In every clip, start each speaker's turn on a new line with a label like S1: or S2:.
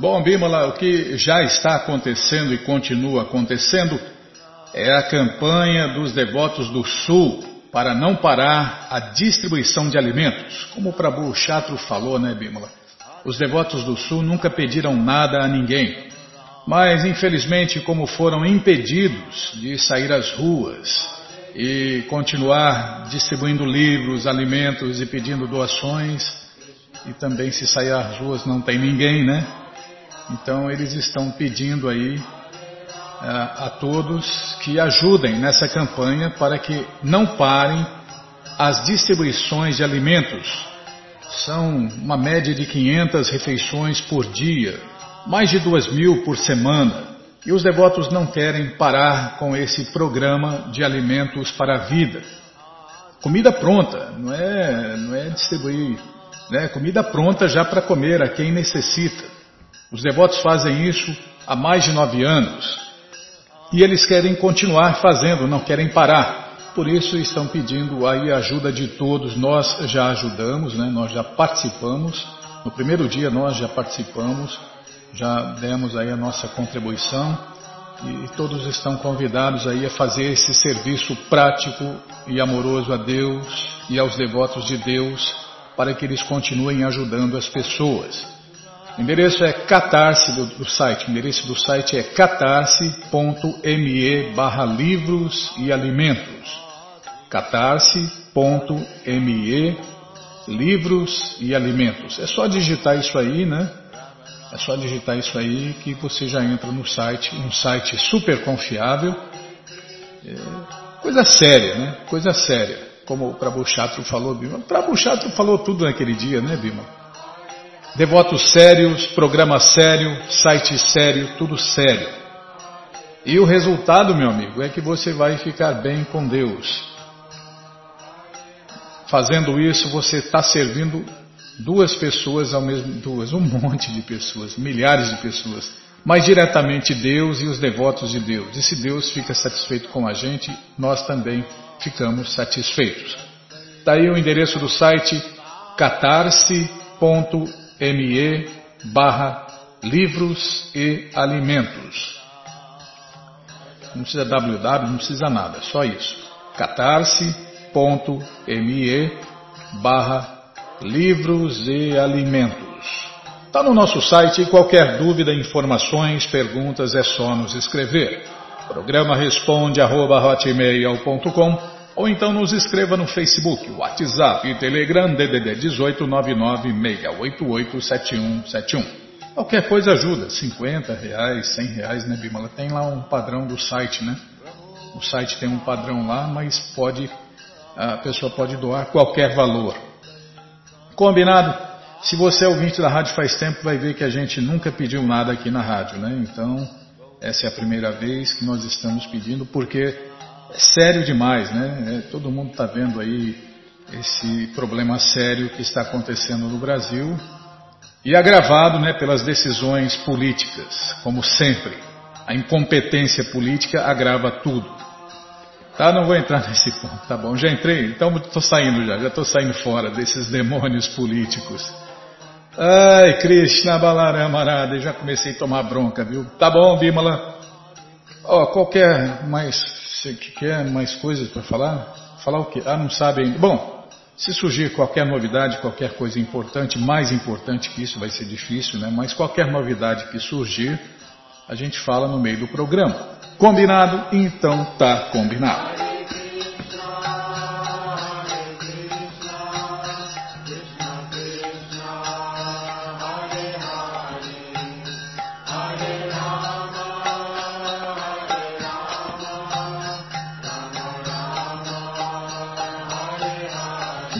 S1: Bom, Bimala, o que já está acontecendo e continua acontecendo é a campanha dos devotos do Sul para não parar a distribuição de alimentos. Como o Prabhu Chatru falou, né, Bimala? Os devotos do Sul nunca pediram nada a ninguém. Mas, infelizmente, como foram impedidos de sair às ruas e continuar distribuindo livros, alimentos e pedindo doações, e também se sair às ruas não tem ninguém, né? Então eles estão pedindo aí a, é, a todos que ajudem nessa campanha para que não parem as distribuições de alimentos. São uma média de 500 refeições por dia, mais de duas mil por semana. E os devotos não querem parar com esse programa de alimentos para a vida. Comida pronta, não é, não é distribuir né, comida pronta já para comer a quem necessita. Os devotos fazem isso há mais de nove anos e eles querem continuar fazendo, não querem parar. Por isso estão pedindo aí a ajuda de todos. Nós já ajudamos, né, nós já participamos. No primeiro dia nós já participamos, já demos aí a nossa contribuição e todos estão convidados aí a fazer esse serviço prático e amoroso a Deus e aos devotos de Deus para que eles continuem ajudando as pessoas. O endereço é catarse do, do site. O endereço do site é catarse.me barra livros e alimentos. catarse.me livros e alimentos. É só digitar isso aí, né? É só digitar isso aí que você já entra no site, um site super confiável. É coisa séria, né? Coisa séria como o Prabhu Chatru falou, Bima. O Prabhu Chatru falou tudo naquele dia, né, Bima? Devotos sérios, programa sério, site sério, tudo sério. E o resultado, meu amigo, é que você vai ficar bem com Deus. Fazendo isso, você está servindo duas pessoas ao mesmo duas, um monte de pessoas, milhares de pessoas, mas diretamente Deus e os devotos de Deus. E se Deus fica satisfeito com a gente, nós também ficamos satisfeitos. Daí o endereço do site catarse.me barra livros e alimentos. Não precisa www, não precisa nada, só isso. catarse.me barra livros e alimentos. Está no nosso site qualquer dúvida, informações, perguntas é só nos escrever. Programa responde arroba hotmail.com ou então nos escreva no Facebook, WhatsApp e Telegram DDD 18996887171. Qualquer coisa ajuda, 50 reais, 100 reais, né, Bimala? Tem lá um padrão do site, né? O site tem um padrão lá, mas pode a pessoa pode doar qualquer valor. Combinado? Se você é ouvinte da rádio faz tempo, vai ver que a gente nunca pediu nada aqui na rádio, né? Então, essa é a primeira vez que nós estamos pedindo, porque é sério demais, né? É, todo mundo está vendo aí esse problema sério que está acontecendo no Brasil e agravado né, pelas decisões políticas, como sempre. A incompetência política agrava tudo. Tá, não vou entrar nesse ponto, tá bom? Já entrei, então estou saindo já, já estou saindo fora desses demônios políticos. Ai, Krishna Balarama já comecei a tomar bronca, viu? Tá bom, Bimala. Ó, oh, qualquer mais, você quer mais coisas para falar? Falar o quê? Ah, não sabe ainda. Bom, se surgir qualquer novidade, qualquer coisa importante, mais importante que isso vai ser difícil, né? Mas qualquer novidade que surgir, a gente fala no meio do programa. Combinado? Então tá combinado.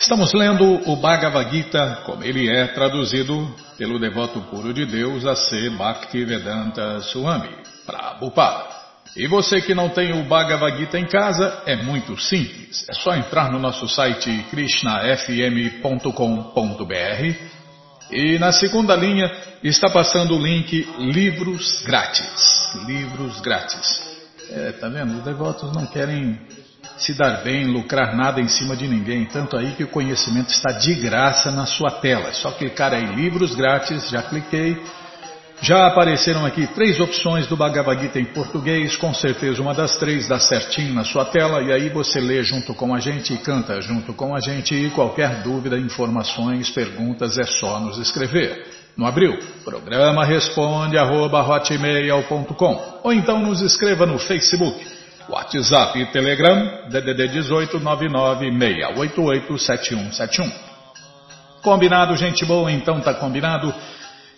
S1: Estamos lendo o Bhagavad Gita como ele é traduzido pelo devoto puro de Deus a ser Bhaktivedanta Swami, Prabhupada. E você que não tem o Bhagavad Gita em casa, é muito simples. É só entrar no nosso site krishnafm.com.br e na segunda linha está passando o link Livros Grátis. Livros Grátis. É, tá vendo? Os devotos não querem se dar bem, lucrar nada em cima de ninguém. Tanto aí que o conhecimento está de graça na sua tela. É só clicar aí livros grátis, já cliquei. Já apareceram aqui três opções do Bhagavad Gita em português, com certeza uma das três dá certinho na sua tela, e aí você lê junto com a gente e canta junto com a gente, e qualquer dúvida, informações, perguntas é só nos escrever. No abril, programa responde arroba ou então nos escreva no Facebook WhatsApp e Telegram, DDD 18 996887171. Combinado, gente boa? Então tá combinado.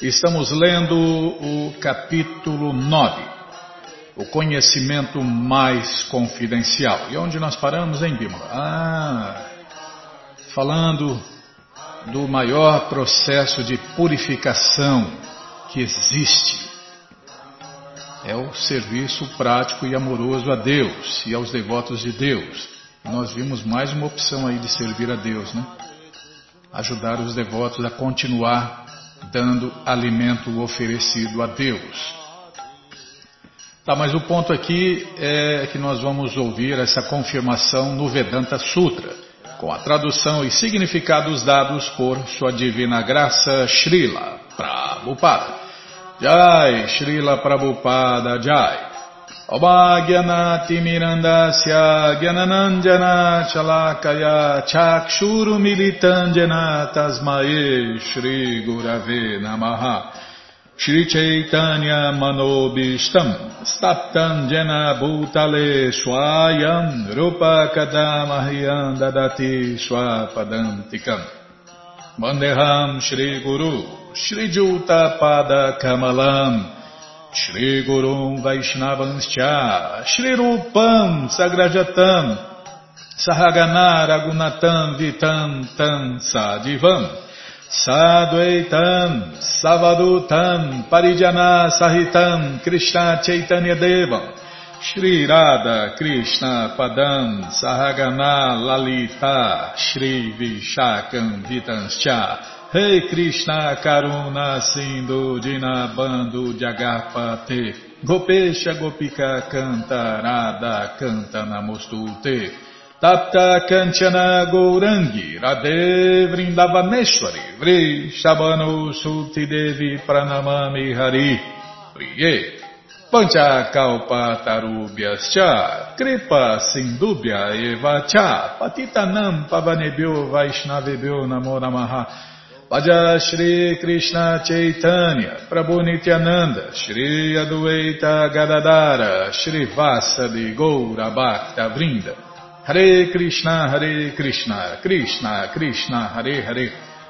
S1: Estamos lendo o capítulo 9, o conhecimento mais confidencial. E onde nós paramos, hein, Bímola? Ah, falando do maior processo de purificação que existe é o serviço prático e amoroso a Deus e aos devotos de Deus. Nós vimos mais uma opção aí de servir a Deus, né? Ajudar os devotos a continuar dando alimento oferecido a Deus. Tá, mas o ponto aqui é que nós vamos ouvir essa confirmação no Vedanta Sutra, com a tradução e significados dados por Sua Divina Graça Srila Prabhupada. Jai, Srila Prabhupada Jai. Mirandasya Gyananandjana Chalakaya Chakshuru Militandjana Tasmae Shri Gurave Namaha Shri Chaitanya Manobishtam Staptam Jena Bhutale Swayam Rupa Kadamahyam Dadati Swapadantikam Mandeham Shri Guru Shri Juta Pada Kamalam, Shri Gurum Vaishnavanscha, Shri Rupam Sagrajatam, Sahagana Ragunatam Vitam Tam Sadivam, Sadvaitam Savadutam Parijana Sahitam Krishna Chaitanya Devam, Shri Radha Krishna Padam Sahagana Lalita Shri Vishakam Vitanscha. Rei hey Krishna Karuna Sindhu Dinabando Jagapate. Gopesha Gopika Canta Radha Canta Namostute. Tapta Kanchana Gourangi Radhe Vrindavaneshwari Vri Shabano Sulti Devi Pranamami Hari. Priye Pancha Kalpa Tarubhyascha Kripa Sindubhya Eva Cha. Patitanam Pavanebhyo Vaishnavebhyo Namo Namaha. Vaja Shri Krishna Chaitanya, Prabhu Nityananda, Shri Adueita Gadadara, Shri Vasadi Goura Bhakta Vrinda, Hare Krishna, Hare Krishna, Krishna Krishna, Hare Hare,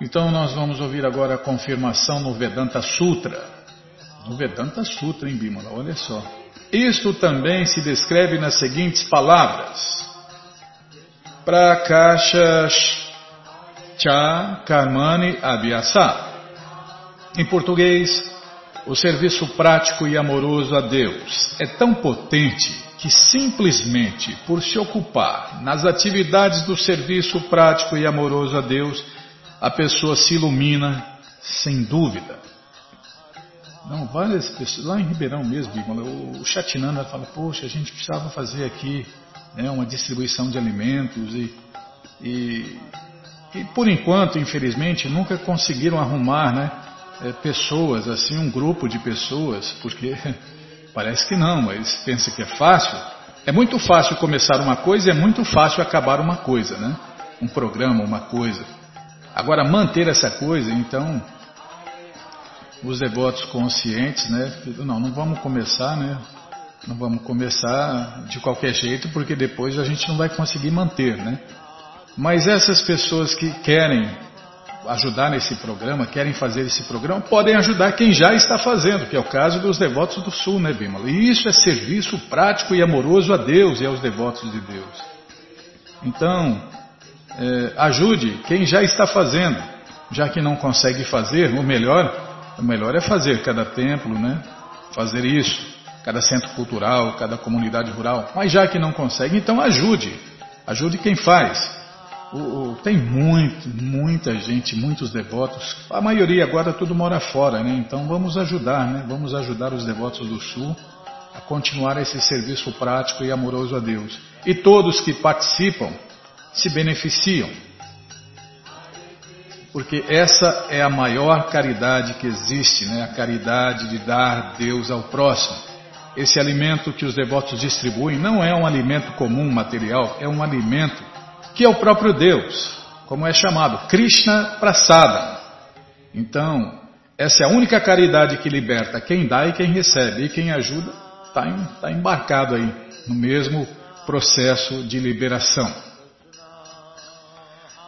S1: Então nós vamos ouvir agora a confirmação no Vedanta Sutra. No Vedanta Sutra, em Bimala, olha só. Isto também se descreve nas seguintes palavras. Prakasha Cha Karmani Abhyasa. Em português, o serviço prático e amoroso a Deus é tão potente que simplesmente por se ocupar nas atividades do serviço prático e amoroso a Deus, a pessoa se ilumina sem dúvida. Não, várias pessoas, lá em Ribeirão mesmo, o Chatinanda fala, poxa, a gente precisava fazer aqui né, uma distribuição de alimentos e, e e por enquanto, infelizmente, nunca conseguiram arrumar né, é, pessoas, assim, um grupo de pessoas, porque parece que não, eles pensam que é fácil. É muito fácil começar uma coisa e é muito fácil acabar uma coisa, né? um programa, uma coisa. Agora, manter essa coisa, então, os devotos conscientes, né? Não, não vamos começar, né? Não vamos começar de qualquer jeito, porque depois a gente não vai conseguir manter, né? Mas essas pessoas que querem ajudar nesse programa, querem fazer esse programa, podem ajudar quem já está fazendo, que é o caso dos devotos do Sul, né, Bimala? E isso é serviço prático e amoroso a Deus e aos devotos de Deus. Então, é, ajude quem já está fazendo, já que não consegue fazer, o melhor, o melhor é fazer cada templo, né? Fazer isso cada centro cultural, cada comunidade rural. Mas já que não consegue, então ajude. Ajude quem faz. O, o, tem muito, muita gente, muitos devotos. A maioria agora tudo mora fora, né? Então vamos ajudar, né? Vamos ajudar os devotos do Sul a continuar esse serviço prático e amoroso a Deus. E todos que participam se beneficiam. Porque essa é a maior caridade que existe, né? A caridade de dar Deus ao próximo. Esse alimento que os devotos distribuem não é um alimento comum material, é um alimento que é o próprio Deus, como é chamado, Krishna Prasada. Então, essa é a única caridade que liberta quem dá e quem recebe, e quem ajuda está tá embarcado aí no mesmo processo de liberação.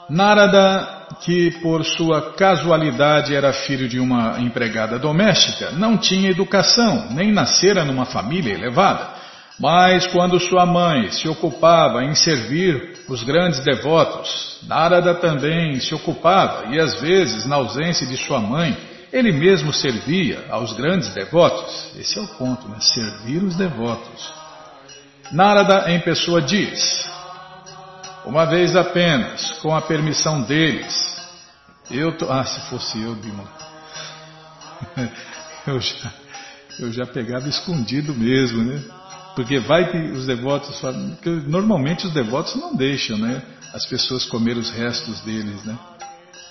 S1: Narada que por sua casualidade era filho de uma empregada doméstica, não tinha educação, nem nascera numa família elevada. Mas quando sua mãe se ocupava em servir os grandes devotos, Narada também se ocupava e às vezes, na ausência de sua mãe, ele mesmo servia aos grandes devotos. Esse é o ponto, né? Servir os devotos. Narada em pessoa diz: uma vez apenas, com a permissão deles. Eu tô, ah, se fosse eu, Bima, eu já, eu já pegava escondido mesmo, né? Porque vai que os devotos falam, normalmente os devotos não deixam, né? As pessoas comer os restos deles, né?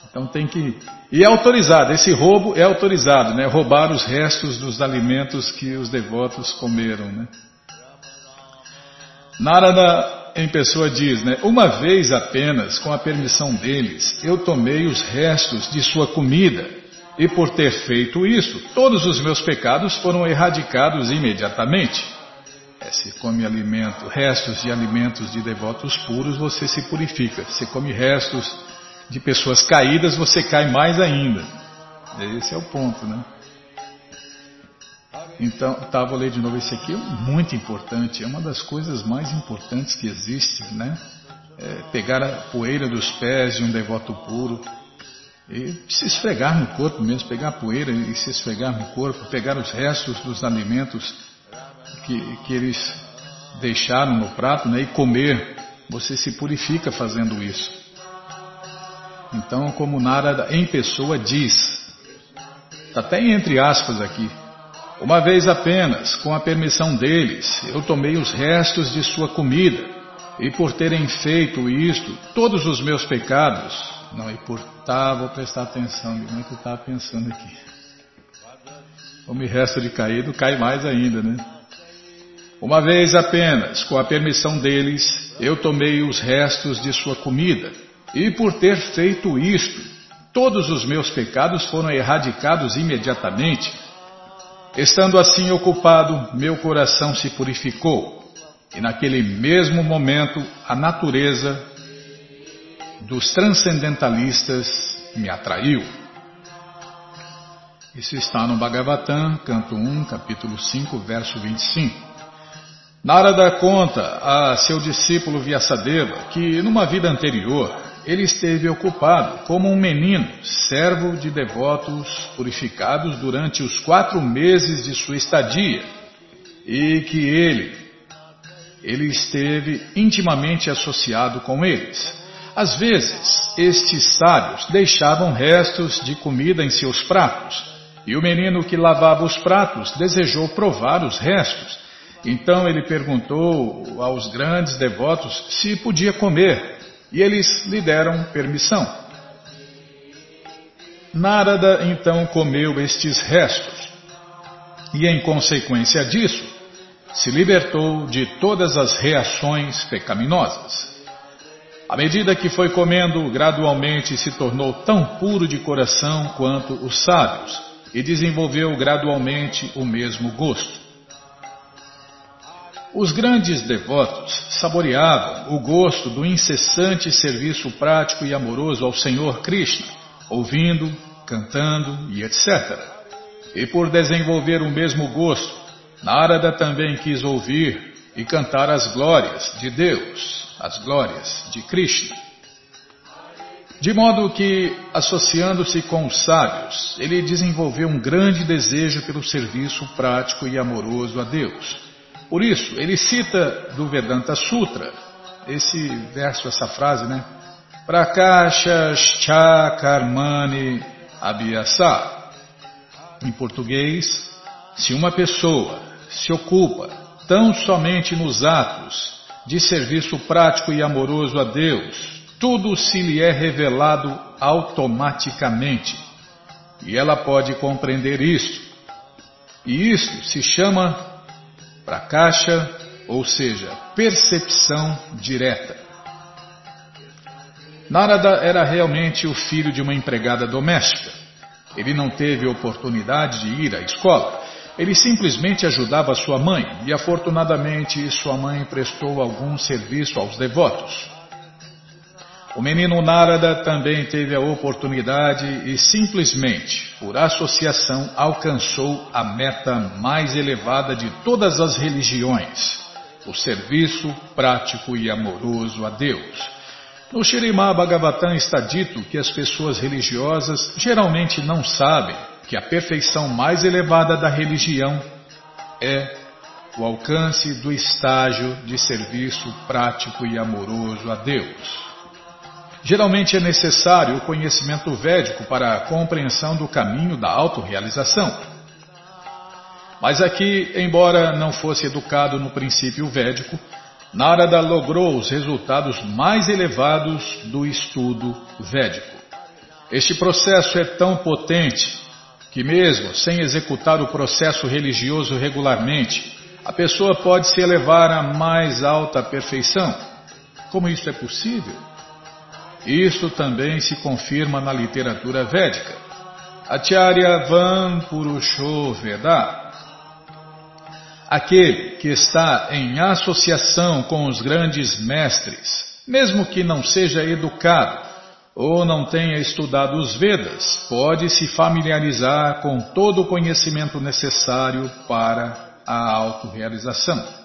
S1: Então tem que. E é autorizado, esse roubo é autorizado, né? Roubar os restos dos alimentos que os devotos comeram, né? Narada em pessoa diz, né? Uma vez apenas, com a permissão deles, eu tomei os restos de sua comida, e por ter feito isso, todos os meus pecados foram erradicados imediatamente. É, se come alimento, restos de alimentos de devotos puros, você se purifica. Se come restos de pessoas caídas, você cai mais ainda. Esse é o ponto, né? Então, tá, vou ler de novo esse aqui, é muito importante, é uma das coisas mais importantes que existe, né? É pegar a poeira dos pés de um devoto puro e se esfregar no corpo mesmo, pegar a poeira e se esfregar no corpo, pegar os restos dos alimentos que, que eles deixaram no prato né, e comer, você se purifica fazendo isso. Então, como Narada em pessoa diz, está até entre aspas aqui, uma vez apenas, com a permissão deles, eu tomei os restos de sua comida, e por terem feito isto, todos os meus pecados. Não, e por tá, vou prestar atenção, como é que eu estava pensando aqui? O me resta de caído cai mais ainda, né? Uma vez apenas, com a permissão deles, eu tomei os restos de sua comida, e por ter feito isto, todos os meus pecados foram erradicados imediatamente Estando assim ocupado, meu coração se purificou, e naquele mesmo momento a natureza dos transcendentalistas me atraiu. Isso está no Bhagavatam, canto 1, capítulo 5, verso 25. Narada conta a seu discípulo Vyasadeva que, numa vida anterior, ele esteve ocupado como um menino, servo de devotos purificados durante os quatro meses de sua estadia, e que ele, ele esteve intimamente associado com eles. Às vezes, estes sábios deixavam restos de comida em seus pratos, e o menino que lavava os pratos desejou provar os restos. Então ele perguntou aos grandes devotos se podia comer, e eles lhe deram permissão. Narada então comeu estes restos e, em consequência disso, se libertou de todas as reações pecaminosas. À medida que foi comendo, gradualmente se tornou tão puro de coração quanto os sábios e desenvolveu gradualmente o mesmo gosto. Os grandes devotos saboreavam o gosto do incessante serviço prático e amoroso ao Senhor Krishna, ouvindo, cantando e etc. E por desenvolver o mesmo gosto, Narada também quis ouvir e cantar as glórias de Deus, as glórias de Krishna. De modo que, associando-se com os sábios, ele desenvolveu um grande desejo pelo serviço prático e amoroso a Deus por isso, ele cita do Vedanta Sutra, esse verso, essa frase, né? Prakasha Chakarmani Abhyasa. Em português, se uma pessoa se ocupa tão somente nos atos de serviço prático e amoroso a Deus, tudo se lhe é revelado automaticamente. E ela pode compreender isso. E isto se chama Prakasha, ou seja, percepção direta. Narada era realmente o filho de uma empregada doméstica. Ele não teve oportunidade de ir à escola. Ele simplesmente ajudava sua mãe e, afortunadamente, sua mãe prestou algum serviço aos devotos. O menino Narada também teve a oportunidade e simplesmente, por associação, alcançou a meta mais elevada de todas as religiões, o serviço prático e amoroso a Deus. No Shirimá Bhagavatam está dito que as pessoas religiosas geralmente não sabem que a perfeição mais elevada da religião é o alcance do estágio de serviço prático e amoroso a Deus. Geralmente é necessário o conhecimento védico para a compreensão do caminho da autorrealização. Mas aqui, embora não fosse educado no princípio védico, Narada logrou os resultados mais elevados do estudo védico. Este processo é tão potente que, mesmo sem executar o processo religioso regularmente, a pessoa pode se elevar à mais alta perfeição. Como isso é possível? Isso também se confirma na literatura védica. Acharya Van. Aquele que está em associação com os grandes mestres, mesmo que não seja educado ou não tenha estudado os Vedas, pode se familiarizar com todo o conhecimento necessário para a autorrealização.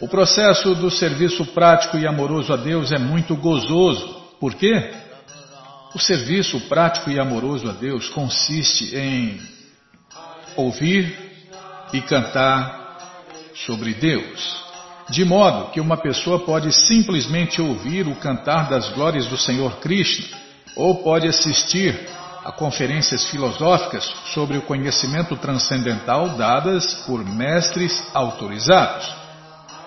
S1: O processo do serviço prático e amoroso a Deus é muito gozoso. Por quê? O serviço prático e amoroso a Deus consiste em ouvir e cantar sobre Deus. De modo que uma pessoa pode simplesmente ouvir o cantar das glórias do Senhor Krishna, ou pode assistir a conferências filosóficas sobre o conhecimento transcendental dadas por mestres autorizados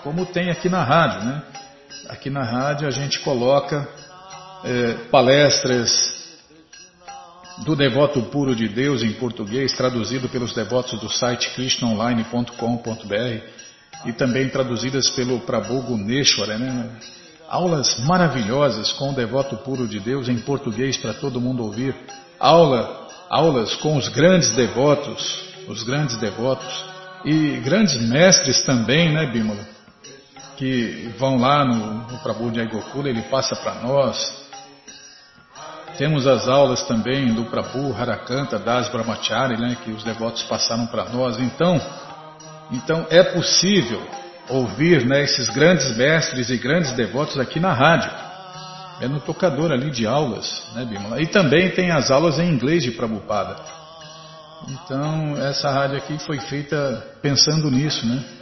S1: como tem aqui na rádio, né? Aqui na rádio a gente coloca é, palestras do Devoto Puro de Deus em português, traduzido pelos devotos do site krishnaonline.com.br e também traduzidas pelo Prabhu Guneshwara, né? Aulas maravilhosas com o Devoto Puro de Deus em português para todo mundo ouvir. Aula, aulas com os grandes devotos, os grandes devotos e grandes mestres também, né, Bímola? Que vão lá no, no Prabhu de Gokula, ele passa para nós. Temos as aulas também do Prabhu Harakanta Das Brahmachari, né, que os devotos passaram para nós. Então, então é possível ouvir né, esses grandes mestres e grandes devotos aqui na rádio. É no tocador ali de aulas, né, Bimala? E também tem as aulas em inglês de Prabhupada. Então, essa rádio aqui foi feita pensando nisso, né?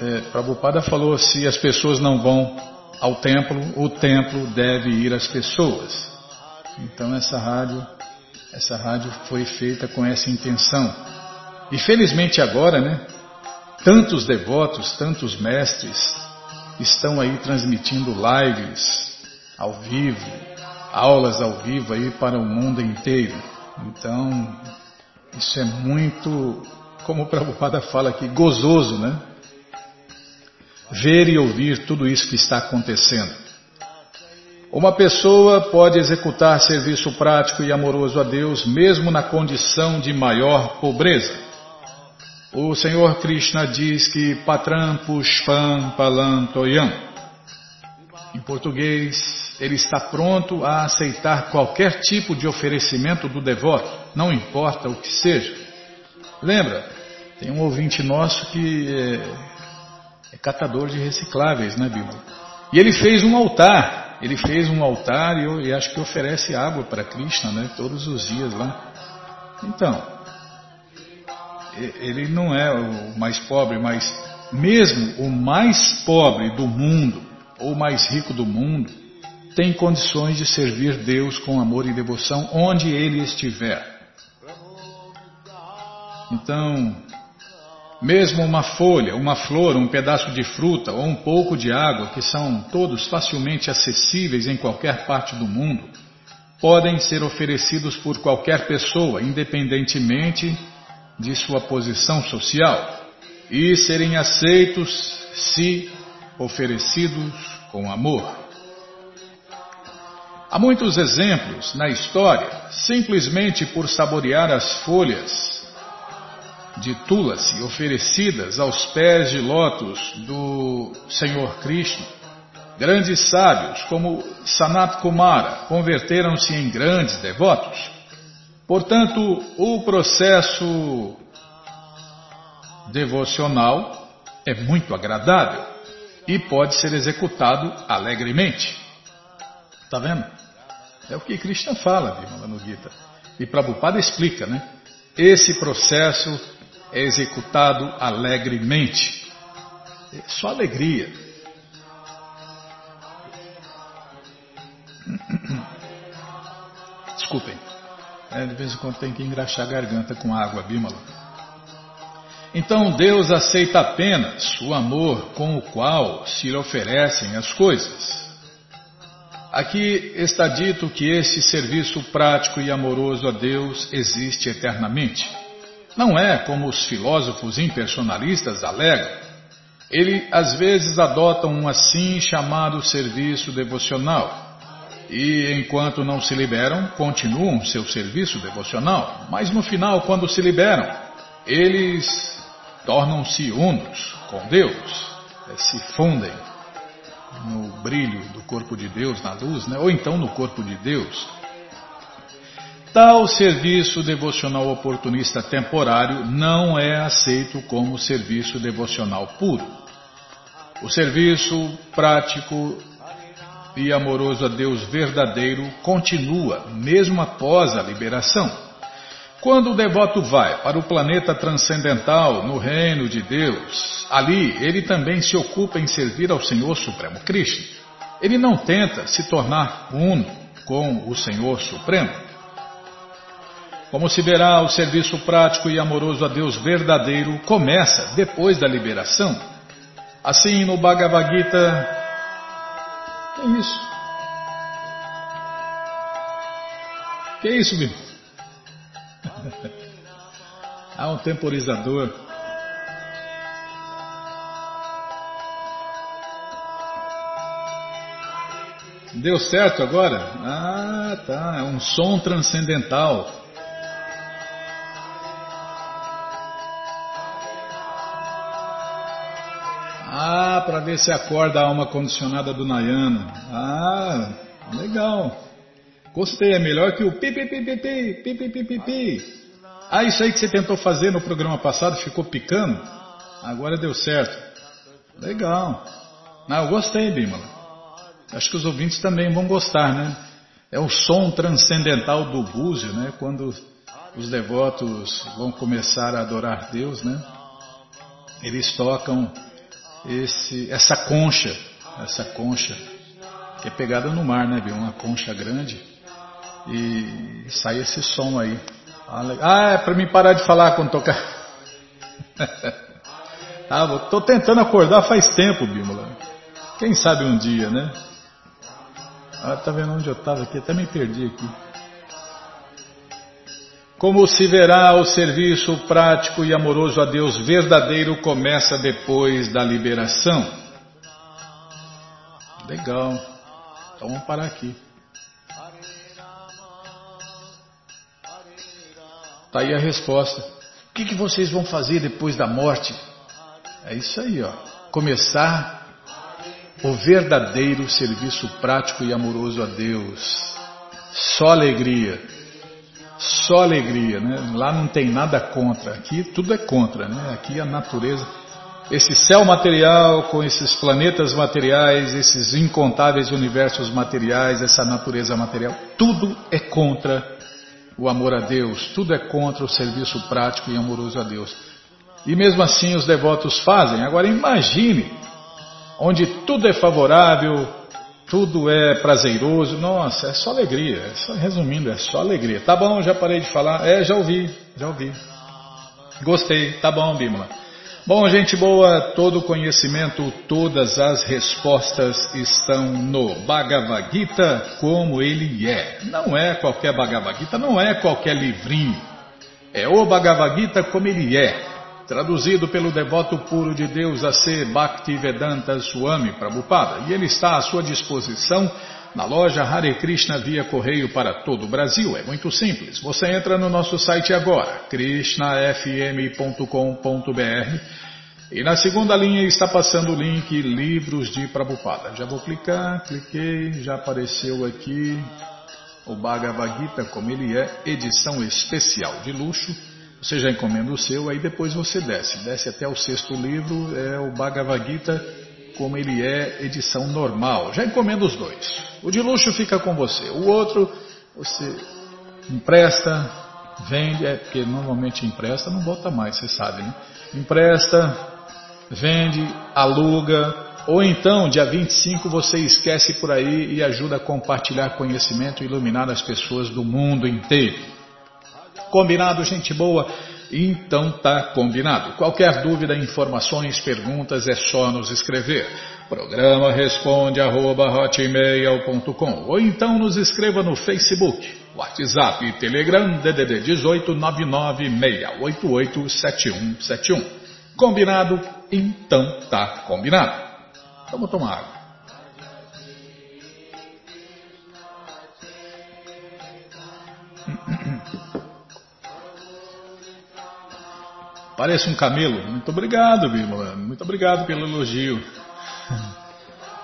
S1: É, Prabhupada falou: se as pessoas não vão ao templo, o templo deve ir às pessoas. Então essa rádio, essa rádio foi feita com essa intenção. E felizmente agora, né? Tantos devotos, tantos mestres estão aí transmitindo lives ao vivo, aulas ao vivo aí para o mundo inteiro. Então, isso é muito, como o Prabhupada fala aqui, gozoso, né? Ver e ouvir tudo isso que está acontecendo. Uma pessoa pode executar serviço prático e amoroso a Deus mesmo na condição de maior pobreza. O Senhor Krishna diz que Patram Pushpam Palantoyam. Em português, ele está pronto a aceitar qualquer tipo de oferecimento do devoto, não importa o que seja. Lembra, tem um ouvinte nosso que é, é catador de recicláveis, né, Bíblia? E ele fez um altar, ele fez um altar e, e acho que oferece água para Krishna, né, todos os dias lá. Então, ele não é o mais pobre, mas mesmo o mais pobre do mundo, ou mais rico do mundo, tem condições de servir Deus com amor e devoção onde ele estiver. Então, mesmo uma folha, uma flor, um pedaço de fruta ou um pouco de água, que são todos facilmente acessíveis em qualquer parte do mundo, podem ser oferecidos por qualquer pessoa, independentemente de sua posição social e serem aceitos se oferecidos com amor. Há muitos exemplos na história, simplesmente por saborear as folhas de tulasi oferecidas aos pés de lótus do Senhor Krishna. Grandes sábios como Sanat Kumara converteram-se em grandes devotos. Portanto, o processo devocional é muito agradável e pode ser executado alegremente. Está vendo? É o que Krishna fala, Bimala no Gita. E Prabhupada explica, né? Esse processo é executado alegremente. É só alegria. Desculpem. É, de vez em quando tem que engraxar a garganta com água, Bímola. Então Deus aceita apenas o amor com o qual se lhe oferecem as coisas. Aqui está dito que este serviço prático e amoroso a Deus existe eternamente. Não é como os filósofos impersonalistas alegam. Ele às vezes adotam um assim chamado serviço devocional e enquanto não se liberam, continuam seu serviço devocional, mas no final, quando se liberam, eles tornam-se unos com Deus, eh, se fundem no brilho do corpo de Deus, na luz, né? ou então no corpo de Deus. Tal serviço devocional oportunista temporário não é aceito como serviço devocional puro. O serviço prático e amoroso a Deus verdadeiro continua, mesmo após a liberação. Quando o devoto vai para o planeta transcendental, no reino de Deus, ali ele também se ocupa em servir ao Senhor Supremo Krishna. Ele não tenta se tornar uno com o Senhor Supremo. Como se verá, o serviço prático e amoroso a Deus verdadeiro começa depois da liberação. Assim, no Bhagavad Gita que isso? Que isso, meu? Há um temporizador. Deu certo agora? Ah, tá. É um som transcendental. Para ver se acorda a alma condicionada do Nayana. Ah, legal. Gostei, é melhor que o pi pi pi pi pi pi pi pi pi. Ah, isso aí que você tentou fazer no programa passado ficou picando? Agora deu certo. Legal. Ah, eu gostei, Bimala. Acho que os ouvintes também vão gostar, né? É o som transcendental do búzio, né? Quando os devotos vão começar a adorar Deus, né? Eles tocam esse, essa concha, essa concha que é pegada no mar, né? Uma concha grande e sai esse som aí. Ah, é para mim parar de falar quando tocar. ah, tô tentando acordar faz tempo, Bímola. Quem sabe um dia, né? Ah, tá vendo onde eu estava aqui? Até me perdi aqui. Como se verá, o serviço prático e amoroso a Deus verdadeiro começa depois da liberação. legal. Então vamos parar aqui. Tá aí a resposta. O que, que vocês vão fazer depois da morte? É isso aí, ó. Começar o verdadeiro serviço prático e amoroso a Deus. Só alegria. Só alegria, né? Lá não tem nada contra. Aqui tudo é contra, né? Aqui a natureza esse céu material com esses planetas materiais, esses incontáveis universos materiais, essa natureza material, tudo é contra o amor a Deus, tudo é contra o serviço prático e amoroso a Deus. E mesmo assim os devotos fazem. Agora imagine, onde tudo é favorável, tudo é prazeroso, nossa, é só alegria. É só, resumindo, é só alegria. Tá bom, já parei de falar. É, já ouvi, já ouvi. Gostei, tá bom, Bímola. Bom, gente boa, todo conhecimento, todas as respostas estão no Bhagavad Gita como ele é. Não é qualquer Bhagavad Gita, não é qualquer livrinho. É o Bhagavad Gita como ele é. Traduzido pelo devoto puro de Deus a ser Bhaktivedanta Swami Prabhupada. E ele está à sua disposição na loja Hare Krishna via correio para todo o Brasil. É muito simples. Você entra no nosso site agora, krishnafm.com.br e na segunda linha está passando o link Livros de Prabhupada. Já vou clicar, cliquei, já apareceu aqui o Bhagavad Gita como ele é, edição especial de luxo. Você já encomenda o seu, aí depois você desce. Desce até o sexto livro, é o Bhagavad Gita como ele é edição normal. Já encomenda os dois. O de luxo fica com você. O outro você empresta, vende, é porque normalmente empresta, não volta mais, você sabe, né? Empresta, vende, aluga, ou então, dia 25, você esquece por aí e ajuda a compartilhar conhecimento e iluminar as pessoas do mundo inteiro. Combinado, gente boa? Então tá combinado. Qualquer dúvida, informações, perguntas é só nos escrever. Programa responde arroba, ou então nos escreva no Facebook, WhatsApp e Telegram DDD 18 996887171. Combinado? Então tá combinado. Vamos tomar água. Parece um camelo. Muito obrigado, Bímola. Muito obrigado pelo elogio.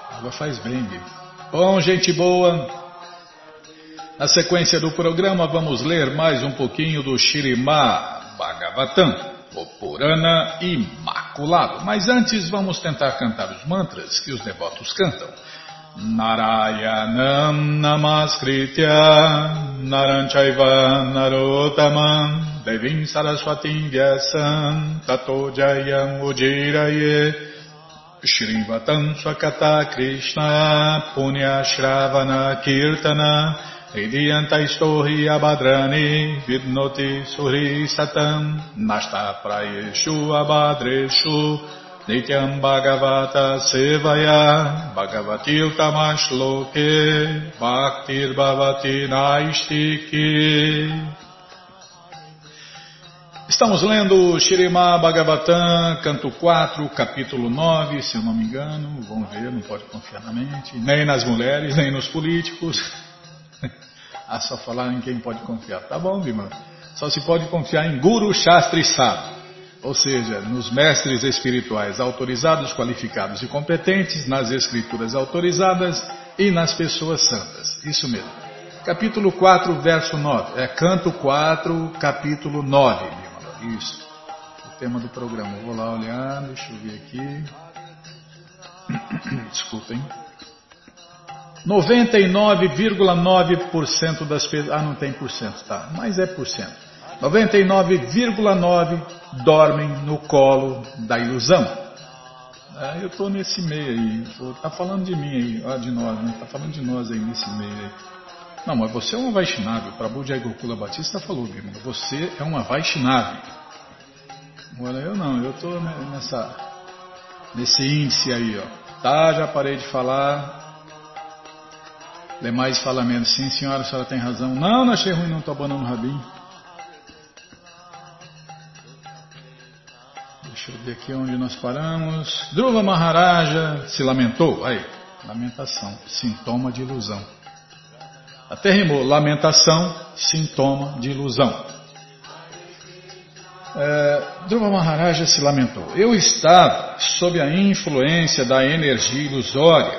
S1: A água faz bem, Bímola. Bom, gente boa. Na sequência do programa, vamos ler mais um pouquinho do Shirimá Bhagavatam, o Purana Imaculado. Mas antes, vamos tentar cantar os mantras que os devotos cantam. Narayanam Namaskritya Naranchaiva Narotamam Devim Saraswatim Vyasam Tato Ujiraye Shrivatam Swakata Krishna Punya Shravana Kirtana Hridiyanta Istohi Abhadrani Vidnoti Suri Satam Nasta Prayeshu Abhadreshu Nityam Bhagavata Sevaya Bhagavati Utamashloke Bhaktir Bhavati Naistiki Estamos lendo Shirima Bhagavatam, canto 4, capítulo 9, se eu não me engano, vamos ver, não pode confiar na mente, nem nas mulheres, nem nos políticos. ah, só falar em quem pode confiar. Tá bom, Bima? Só se pode confiar em Guru Shastri Sadhu ou seja, nos mestres espirituais autorizados, qualificados e competentes, nas escrituras autorizadas e nas pessoas santas. Isso mesmo. Capítulo 4, verso 9. É canto 4, capítulo 9. Isso. O tema do programa. Vou lá olhar, deixa eu ver aqui. Desculpem. 99,9% das pessoas. Ah, não tem por cento, tá. Mas é por cento. 99,9% dormem no colo da ilusão. É, eu estou nesse meio aí. Está falando de mim aí, ah, de nós, né? Está falando de nós aí nesse meio aí. Não, mas você é uma Vaishnava. O Prabhu Jai Gokula Batista falou, Bima, você é uma Vaishnava. Agora eu não, eu estou nessa, nesse índice aí, ó. Tá, já parei de falar. Demais fala menos. Sim, senhora, a senhora tem razão. Não, não achei ruim não, estou abanando o rabinho. Deixa eu ver aqui onde nós paramos. Dhruva Maharaja se lamentou. Aí. Lamentação, sintoma de ilusão. Até rimou, lamentação, sintoma de ilusão. É, Dhruva Maharaja se lamentou. Eu estava sob a influência da energia ilusória,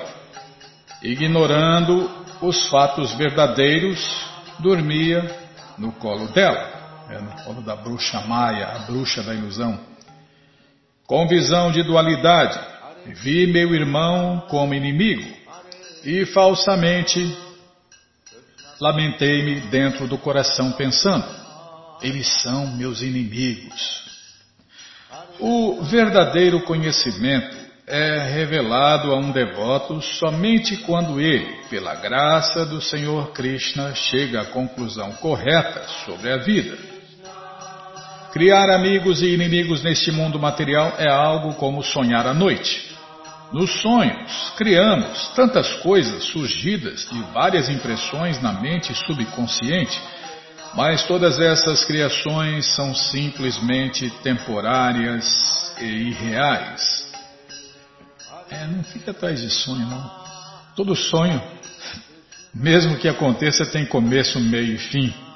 S1: ignorando os fatos verdadeiros, dormia no colo dela, é, no colo da bruxa Maia, a bruxa da ilusão. Com visão de dualidade, vi meu irmão como inimigo e falsamente lamentei-me dentro do coração pensando, eles são meus inimigos. O verdadeiro conhecimento é revelado a um devoto somente quando ele, pela graça do Senhor Krishna, chega à conclusão correta sobre a vida. Criar amigos e inimigos neste mundo material é algo como sonhar à noite. Nos sonhos, criamos tantas coisas surgidas de várias impressões na mente subconsciente, mas todas essas criações são simplesmente temporárias e irreais. É, não fica atrás de sonho, não. Todo sonho, mesmo que aconteça, tem começo, meio e fim.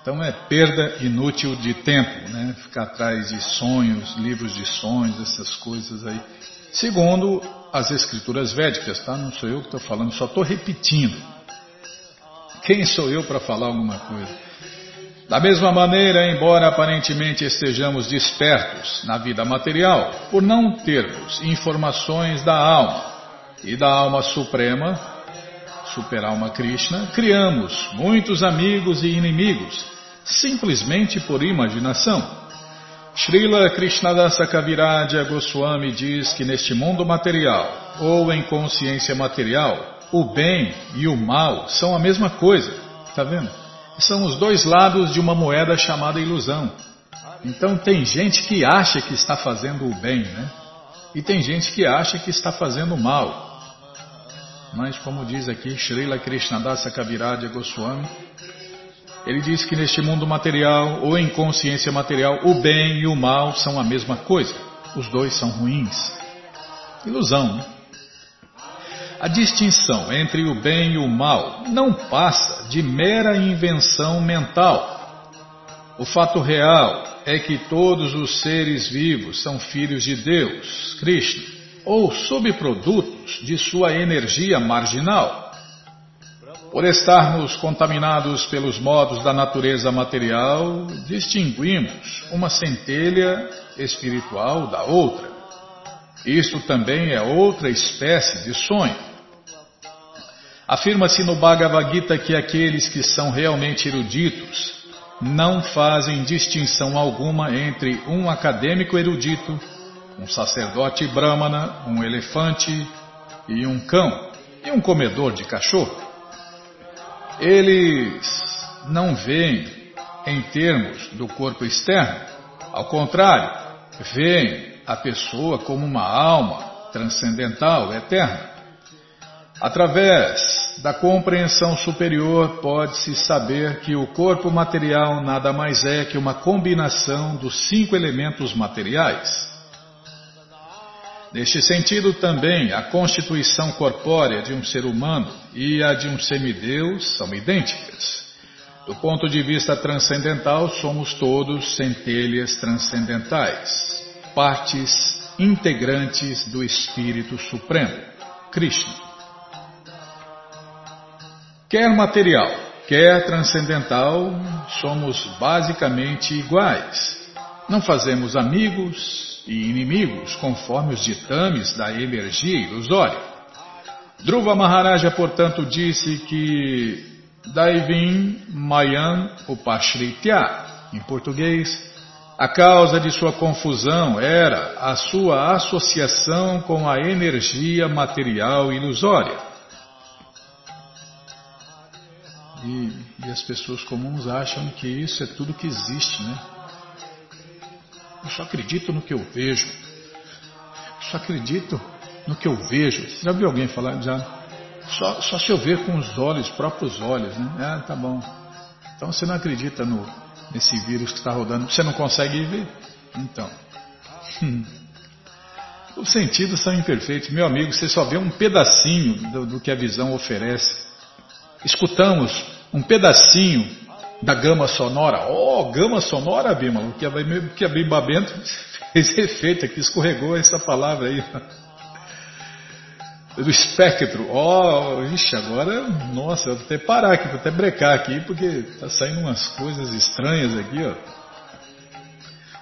S1: Então é perda inútil de tempo, né? Ficar atrás de sonhos, livros de sonhos, essas coisas aí. Segundo as escrituras védicas, tá? Não sou eu que estou falando, só estou repetindo. Quem sou eu para falar alguma coisa? Da mesma maneira, embora aparentemente estejamos despertos na vida material, por não termos informações da alma e da alma suprema, Superalma Krishna, criamos muitos amigos e inimigos, simplesmente por imaginação. Srila Krishnadasa Kaviraja Goswami diz que neste mundo material, ou em consciência material, o bem e o mal são a mesma coisa. Está vendo? são os dois lados de uma moeda chamada ilusão. Então tem gente que acha que está fazendo o bem, né? E tem gente que acha que está fazendo o mal. Mas como diz aqui Srila Krishnadasa Kaviraj Goswami, ele diz que neste mundo material ou em consciência material, o bem e o mal são a mesma coisa. Os dois são ruins. Ilusão, né? A distinção entre o bem e o mal não passa de mera invenção mental. O fato real é que todos os seres vivos são filhos de Deus, Krishna, ou subprodutos de sua energia marginal. Por estarmos contaminados pelos modos da natureza material, distinguimos uma centelha espiritual da outra. Isto também é outra espécie de sonho. Afirma-se no Bhagavad Gita que aqueles que são realmente eruditos não fazem distinção alguma entre um acadêmico erudito, um sacerdote brahmana, um elefante e um cão, e um comedor de cachorro. Eles não veem em termos do corpo externo, ao contrário, veem a pessoa como uma alma transcendental, eterna. Através da compreensão superior pode-se saber que o corpo material nada mais é que uma combinação dos cinco elementos materiais. Neste sentido, também a constituição corpórea de um ser humano e a de um semideus são idênticas. Do ponto de vista transcendental, somos todos centelhas transcendentais, partes integrantes do Espírito Supremo, Krishna. Quer material, quer transcendental, somos basicamente iguais. Não fazemos amigos e inimigos conforme os ditames da energia ilusória. Dhruva Maharaja, portanto, disse que Daivin Mayan Upashritya, em português, a causa de sua confusão era a sua associação com a energia material ilusória. E, e, as pessoas comuns acham que isso é tudo que existe, né? Eu só acredito no que eu vejo. Eu só acredito no que eu vejo. Já viu alguém falar? Já. Só, só se eu ver com os olhos, próprios olhos, né? Ah, tá bom. Então você não acredita no, nesse vírus que está rodando. Você não consegue ver? Então. Os sentidos são imperfeitos. Meu amigo, você só vê um pedacinho do, do que a visão oferece. Escutamos um pedacinho da gama sonora. Oh, gama sonora, Bima, o que a, que a Bimba Bento fez efeito aqui, escorregou essa palavra aí. Do espectro. Oh, ixi, agora, nossa, eu vou até parar aqui, vou até brecar aqui, porque tá saindo umas coisas estranhas aqui, ó.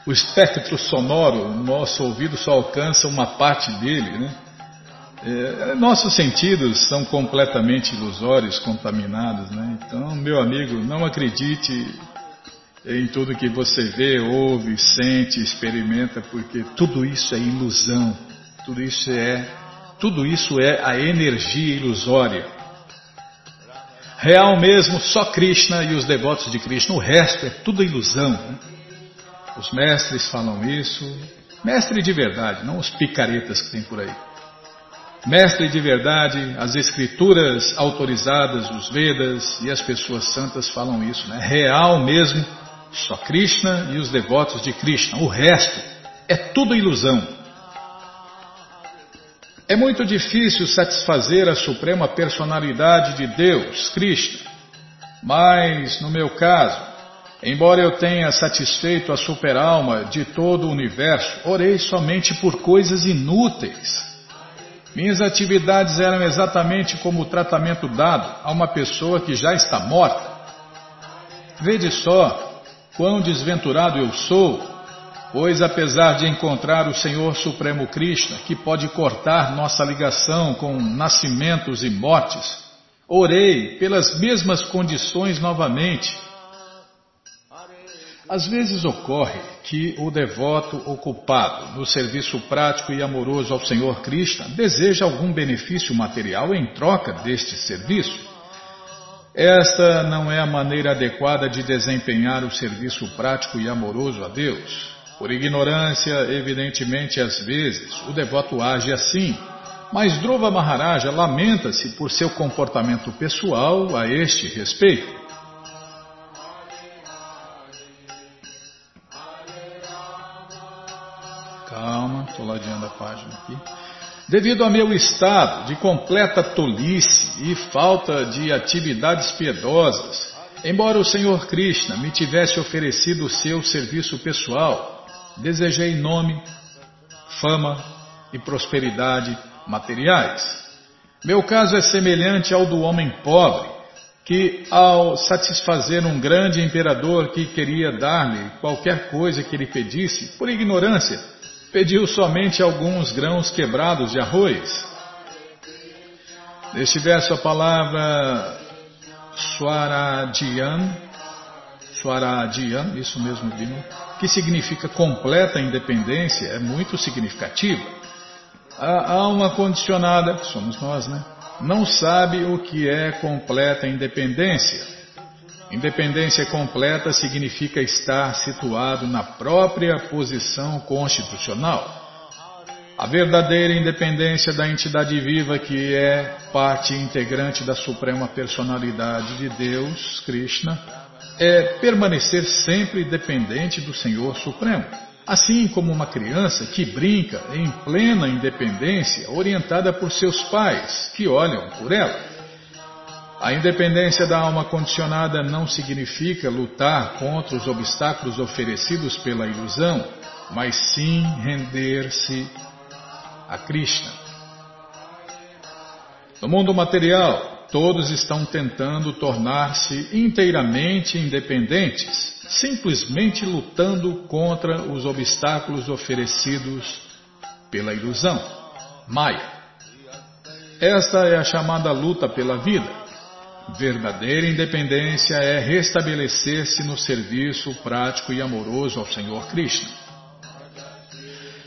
S1: O espectro sonoro, nosso ouvido só alcança uma parte dele, né? É, nossos sentidos são completamente ilusórios, contaminados, né? Então, meu amigo, não acredite em tudo que você vê, ouve, sente, experimenta, porque tudo isso é ilusão. Tudo isso é, tudo isso é a energia ilusória. Real mesmo, só Krishna e os devotos de Krishna. O resto é tudo ilusão. Né? Os mestres falam isso. Mestre de verdade, não os picaretas que tem por aí. Mestre de verdade, as escrituras autorizadas, os Vedas e as pessoas santas falam isso, né? Real mesmo, só Krishna e os devotos de Krishna. O resto é tudo ilusão. É muito difícil satisfazer a suprema personalidade de Deus, Krishna. Mas, no meu caso, embora eu tenha satisfeito a superalma de todo o universo, orei somente por coisas inúteis minhas atividades eram exatamente como o tratamento dado a uma pessoa que já está morta. Vede só quão desventurado eu sou, pois apesar de encontrar o Senhor Supremo Krishna, que pode cortar nossa ligação com nascimentos e mortes, orei pelas mesmas condições novamente às vezes ocorre que o devoto ocupado no serviço prático e amoroso ao Senhor Krishna deseja algum benefício material em troca deste serviço. Esta não é a maneira adequada de desempenhar o serviço prático e amoroso a Deus. Por ignorância, evidentemente, às vezes, o devoto age assim, mas Dhruva Maharaja lamenta-se por seu comportamento pessoal a este respeito. Calma, estou ladeando a página aqui. Devido ao meu estado de completa tolice e falta de atividades piedosas, embora o Senhor Krishna me tivesse oferecido o seu serviço pessoal, desejei nome, fama e prosperidade materiais. Meu caso é semelhante ao do homem pobre, que, ao satisfazer um grande imperador que queria dar-lhe qualquer coisa que ele pedisse, por ignorância, pediu somente alguns grãos quebrados de arroz. Neste verso a palavra Swaradian, Swaradian, isso mesmo, Dino, que significa completa independência, é muito significativa. A alma condicionada, somos nós, né? Não sabe o que é completa independência. Independência completa significa estar situado na própria posição constitucional. A verdadeira independência da entidade viva, que é parte integrante da Suprema Personalidade de Deus, Krishna, é permanecer sempre dependente do Senhor Supremo. Assim como uma criança que brinca em plena independência, orientada por seus pais, que olham por ela. A independência da alma condicionada não significa lutar contra os obstáculos oferecidos pela ilusão, mas sim render-se a Krishna. No mundo material, todos estão tentando tornar-se inteiramente independentes, simplesmente lutando contra os obstáculos oferecidos pela ilusão, Maya. Esta é a chamada luta pela vida. Verdadeira independência é restabelecer-se no serviço prático e amoroso ao Senhor Krishna.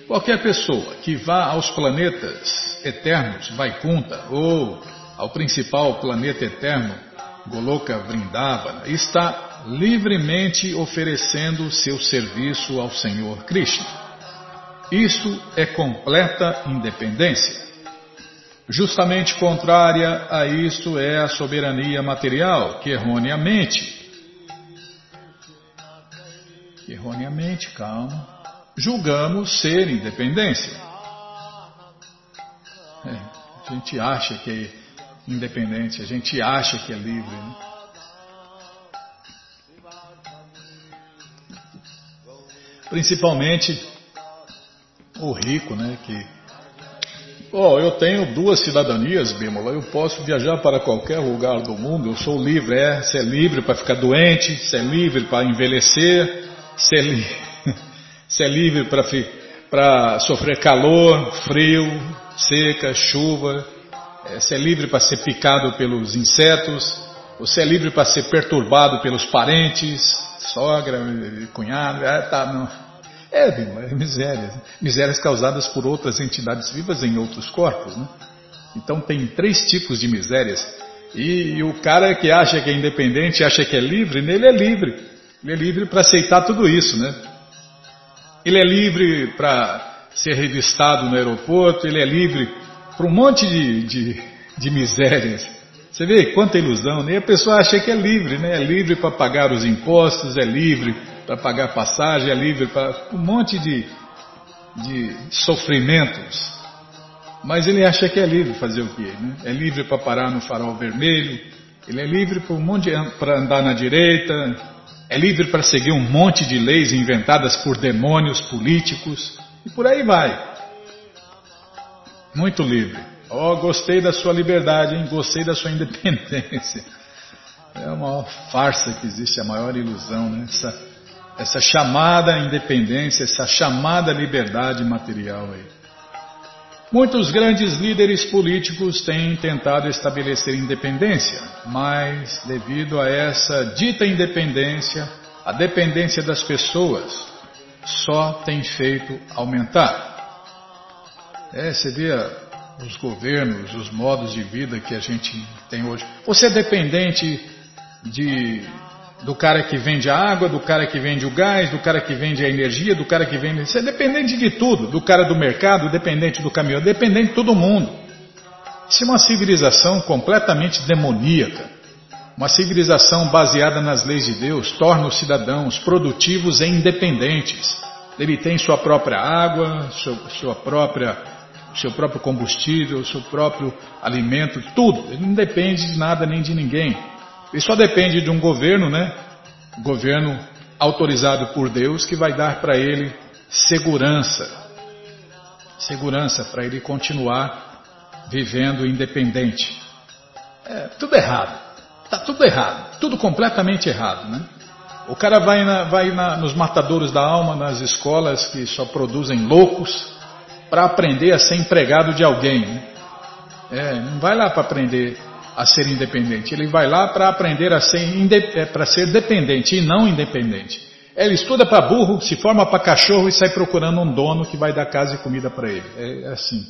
S1: Qualquer pessoa que vá aos planetas eternos, Vaikunta, ou ao principal planeta eterno, Goloka Vrindavana, está livremente oferecendo seu serviço ao Senhor Krishna. Isso é completa independência. Justamente contrária a isto é a soberania material, que erroneamente, erroneamente, calma, julgamos ser independência. A gente acha que é independente, a gente acha que é livre. Né? Principalmente o rico, né? Que oh, eu tenho duas cidadanias, Bímola. Eu posso viajar para qualquer lugar do mundo. Eu sou livre. É, você é livre para ficar doente, você é livre para envelhecer, você é, li... é livre para para sofrer calor, frio, seca, chuva. É, você é livre para ser picado pelos insetos. Você é livre para ser perturbado pelos parentes, sogra, cunhado. É, tá, não. É, misérias. Misérias causadas por outras entidades vivas em outros corpos. Né? Então tem três tipos de misérias. E, e o cara que acha que é independente, acha que é livre, ele é livre. Ele é livre para aceitar tudo isso, né? Ele é livre para ser revistado no aeroporto, ele é livre para um monte de, de, de misérias. Você vê quanta ilusão, né? A pessoa acha que é livre, né? É livre para pagar os impostos, é livre para pagar passagem, é livre para um monte de, de sofrimentos. Mas ele acha que é livre fazer o quê? Né? É livre para parar no farol vermelho, ele é livre para um monte para andar na direita, é livre para seguir um monte de leis inventadas por demônios políticos e por aí vai. Muito livre. Oh, gostei da sua liberdade, hein? gostei da sua independência. É a maior farsa que existe, a maior ilusão, né? essa, essa chamada independência, essa chamada liberdade material aí. Muitos grandes líderes políticos têm tentado estabelecer independência, mas devido a essa dita independência, a dependência das pessoas só tem feito aumentar. É, você vê os governos, os modos de vida que a gente tem hoje. Você é dependente de do cara que vende a água, do cara que vende o gás, do cara que vende a energia, do cara que vende. Você é dependente de tudo, do cara do mercado, dependente do caminhão, dependente de todo mundo. Isso é uma civilização completamente demoníaca. Uma civilização baseada nas leis de Deus torna os cidadãos produtivos e independentes. Ele tem sua própria água, sua própria, seu próprio combustível, seu próprio alimento, tudo. Ele não depende de nada nem de ninguém. Ele só depende de um governo, né? Governo autorizado por Deus que vai dar para ele segurança. Segurança para ele continuar vivendo independente. É tudo errado. Tá tudo errado. Tudo completamente errado, né? O cara vai, na, vai na, nos matadouros da alma, nas escolas que só produzem loucos, para aprender a ser empregado de alguém. Né? É, não vai lá para aprender a ser independente. Ele vai lá para aprender a ser, é, para ser dependente e não independente. Ele estuda para burro, se forma para cachorro e sai procurando um dono que vai dar casa e comida para ele. É, é assim.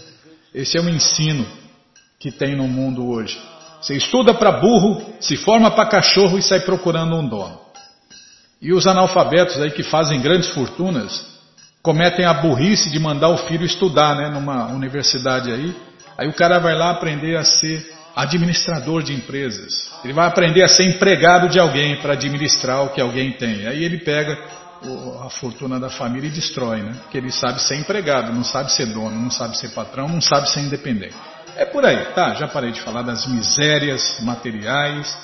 S1: Esse é o ensino que tem no mundo hoje. Você estuda para burro, se forma para cachorro e sai procurando um dono. E os analfabetos aí que fazem grandes fortunas cometem a burrice de mandar o filho estudar, né, numa universidade aí. Aí o cara vai lá aprender a ser administrador de empresas. Ele vai aprender a ser empregado de alguém para administrar o que alguém tem. Aí ele pega a fortuna da família e destrói, né? Porque ele sabe ser empregado, não sabe ser dono, não sabe ser patrão, não sabe ser independente. É por aí, tá? Já parei de falar das misérias materiais.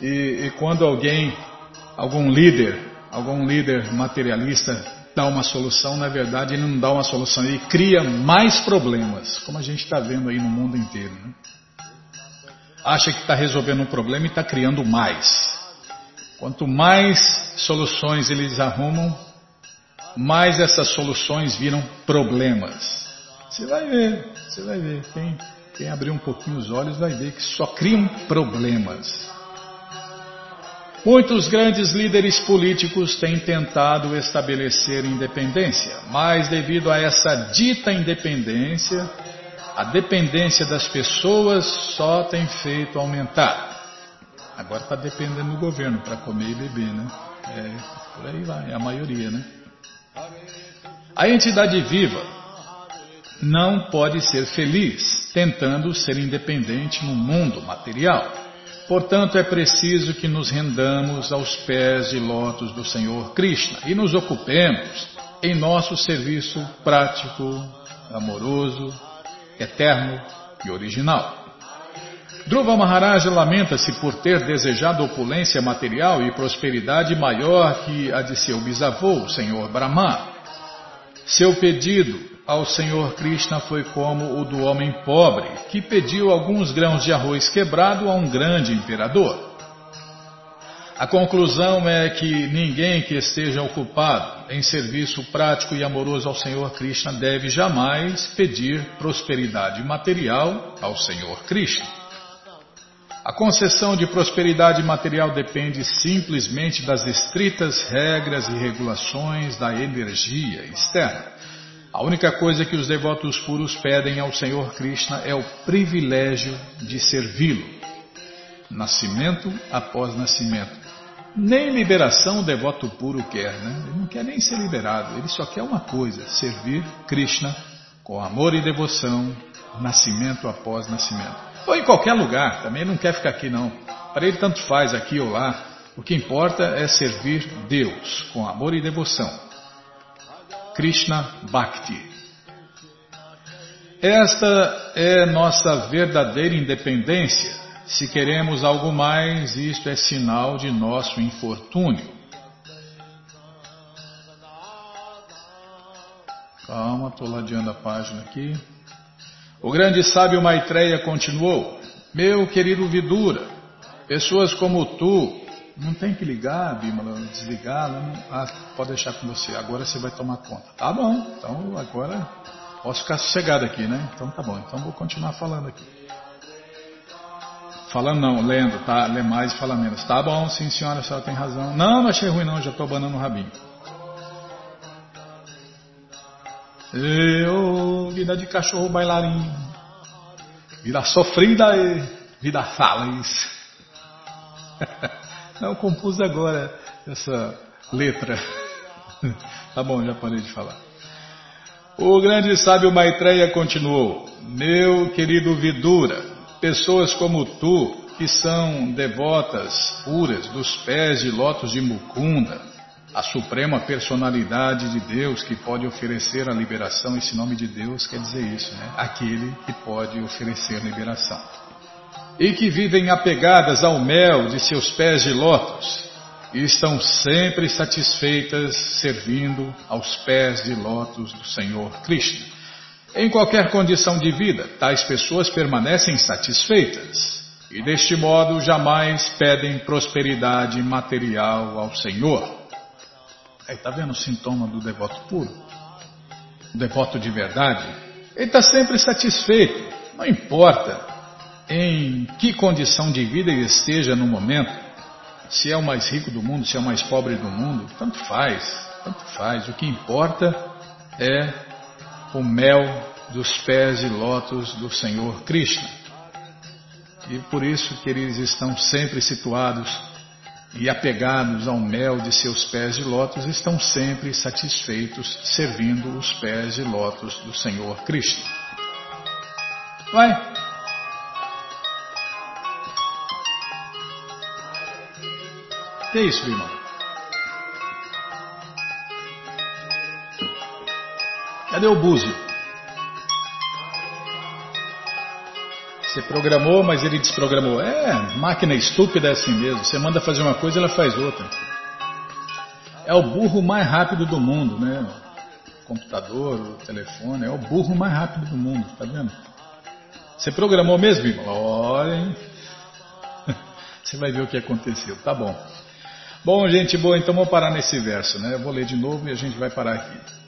S1: E, e quando alguém, algum líder, algum líder materialista dá uma solução, na verdade ele não dá uma solução, ele cria mais problemas, como a gente está vendo aí no mundo inteiro. Né? Acha que está resolvendo um problema e está criando mais. Quanto mais soluções eles arrumam, mais essas soluções viram problemas. Você vai ver, você vai ver. Quem, quem abrir um pouquinho os olhos vai ver que só criam problemas. Muitos grandes líderes políticos têm tentado estabelecer independência, mas devido a essa dita independência, a dependência das pessoas só tem feito aumentar. Agora está dependendo do governo para comer e beber, né? É, por aí vai, é a maioria, né? A entidade viva não pode ser feliz tentando ser independente no mundo material. Portanto, é preciso que nos rendamos aos pés de lótus do Senhor Krishna e nos ocupemos em nosso serviço prático, amoroso, eterno e original. Dhruva Maharaj lamenta-se por ter desejado opulência material e prosperidade maior que a de seu bisavô, o Senhor Brahma. Seu pedido ao Senhor Krishna foi como o do homem pobre, que pediu alguns grãos de arroz quebrado a um grande imperador. A conclusão é que ninguém que esteja ocupado em serviço prático e amoroso ao Senhor Krishna deve jamais pedir prosperidade material ao Senhor Krishna. A concessão de prosperidade material depende simplesmente das estritas regras e regulações da energia externa. A única coisa que os devotos puros pedem ao Senhor Krishna é o privilégio de servi-lo. Nascimento após nascimento nem liberação o devoto puro quer, né? Ele não quer nem ser liberado, ele só quer uma coisa: servir Krishna com amor e devoção, nascimento após nascimento. Ou em qualquer lugar, também não quer ficar aqui não. Para ele tanto faz aqui ou lá. O que importa é servir Deus com amor e devoção. Krishna Bhakti. Esta é nossa verdadeira independência se queremos algo mais, isto é sinal de nosso infortúnio. Calma, estou ladeando a página aqui. O grande sábio Maitreya continuou: Meu querido Vidura, pessoas como tu, não tem que ligar, Bimala, desligar, não, ah, pode deixar com você, agora você vai tomar conta. Tá bom, então agora posso ficar sossegado aqui, né? Então tá bom, então vou continuar falando aqui. Fala não, lendo, tá? Lê mais e fala menos. Tá bom, sim senhora, a senhora tem razão. Não, não achei ruim não, já estou abanando o rabinho. Eu, vida de cachorro bailarinho. Vida sofrida e vida feliz. Não, compus agora essa letra. Tá bom, já parei de falar. O grande sábio Maitreya continuou: Meu querido Vidura, pessoas como tu, que são devotas puras dos pés de lótus de Mukunda, a suprema personalidade de Deus que pode oferecer a liberação, esse nome de Deus quer dizer isso, né? Aquele que pode oferecer liberação. E que vivem apegadas ao mel de seus pés de lótus e estão sempre satisfeitas servindo aos pés de lótus do Senhor Krishna. Em qualquer condição de vida, tais pessoas permanecem satisfeitas e, deste modo, jamais pedem prosperidade material ao Senhor. Aí está vendo o sintoma do devoto puro? O devoto de verdade? Ele está sempre satisfeito, não importa em que condição de vida ele esteja no momento, se é o mais rico do mundo, se é o mais pobre do mundo, tanto faz, tanto faz. O que importa é o mel dos pés de lótus do Senhor Krishna. E por isso que eles estão sempre situados e apegados ao mel de seus pés de lótus, estão sempre satisfeitos servindo os pés de lótus do Senhor Krishna. Vai! Que é isso, irmão? Cadê o búzio? Você programou, mas ele desprogramou. É, máquina estúpida é assim mesmo. Você manda fazer uma coisa, ela faz outra. É o burro mais rápido do mundo, né? O computador, o telefone, é o burro mais rápido do mundo, tá vendo? Você programou mesmo, irmão? Olha, hein? Você vai ver o que aconteceu, tá bom. Bom, gente boa, então vamos parar nesse verso, né? Eu vou ler de novo e a gente vai parar aqui.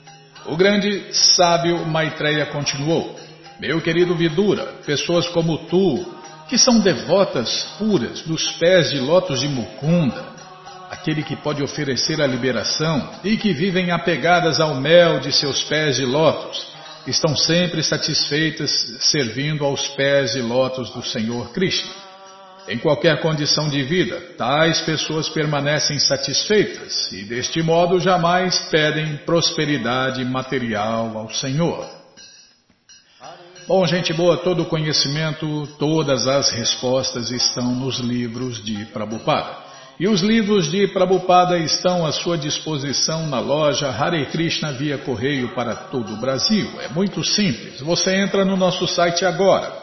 S1: O grande sábio Maitreya continuou: Meu querido Vidura, pessoas como tu, que são devotas puras dos pés de lótus de Mukunda, aquele que pode oferecer a liberação e que vivem apegadas ao mel de seus pés de lótus, estão sempre satisfeitas servindo aos pés de lótus do Senhor Krishna. Em qualquer condição de vida, tais pessoas permanecem satisfeitas e, deste modo, jamais pedem prosperidade material ao Senhor. Bom, gente boa, todo o conhecimento, todas as respostas estão nos livros de Prabhupada. E os livros de Prabhupada estão à sua disposição na loja Hare Krishna via correio para todo o Brasil. É muito simples. Você entra no nosso site agora,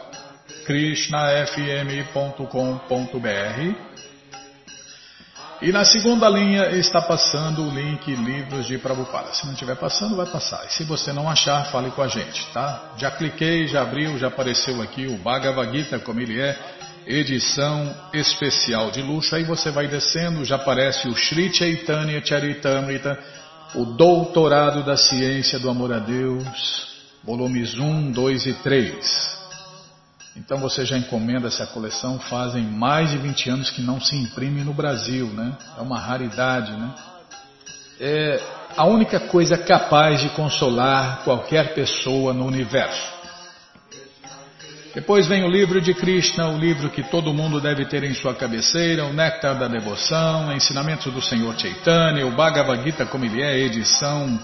S1: krishnafm.com.br e na segunda linha está passando o link Livros de Prabhupada. Se não estiver passando, vai passar. E se você não achar, fale com a gente, tá? Já cliquei, já abriu, já apareceu aqui o Bhagavad Gita, como ele é edição especial de luxo. Aí você vai descendo, já aparece o Sri Chaitanya Charitamrita, o Doutorado da Ciência do Amor a Deus, volumes 1, 2 e 3. Então você já encomenda essa coleção, fazem mais de 20 anos que não se imprime no Brasil, né? É uma raridade, né? É a única coisa capaz de consolar qualquer pessoa no universo. Depois vem o livro de Krishna, o livro que todo mundo deve ter em sua cabeceira, o Néctar da Devoção, Ensinamentos do Senhor Chaitanya, o Bhagavad Gita como ele é, edição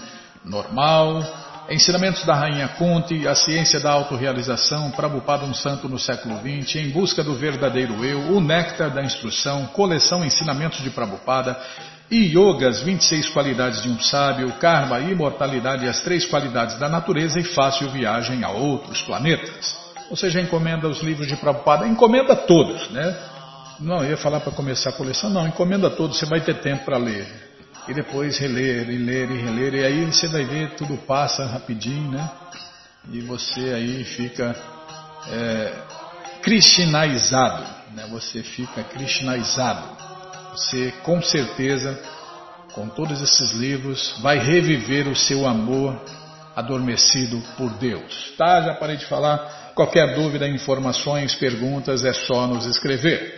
S1: normal, Ensinamentos da Rainha Kunti, A Ciência da Autorealização, Prabhupada um Santo no século XX, Em Busca do Verdadeiro Eu, O Néctar da Instrução, Coleção Ensinamentos de Prabhupada, e Yogas, 26 qualidades de um sábio, Karma, Imortalidade e as três qualidades da natureza e fácil viagem a outros planetas. Você já encomenda os livros de Prabhupada? Encomenda todos, né? Não, eu ia falar para começar a coleção. Não, encomenda todos, você vai ter tempo para ler. E depois reler, e ler, e reler. E aí você vai ver, tudo passa rapidinho, né? E você aí fica é, cristinaizado, né? Você fica cristinaizado. Você, com certeza, com todos esses livros, vai reviver o seu amor adormecido por Deus. Tá? Já parei de falar. Qualquer dúvida, informações, perguntas é só nos escrever.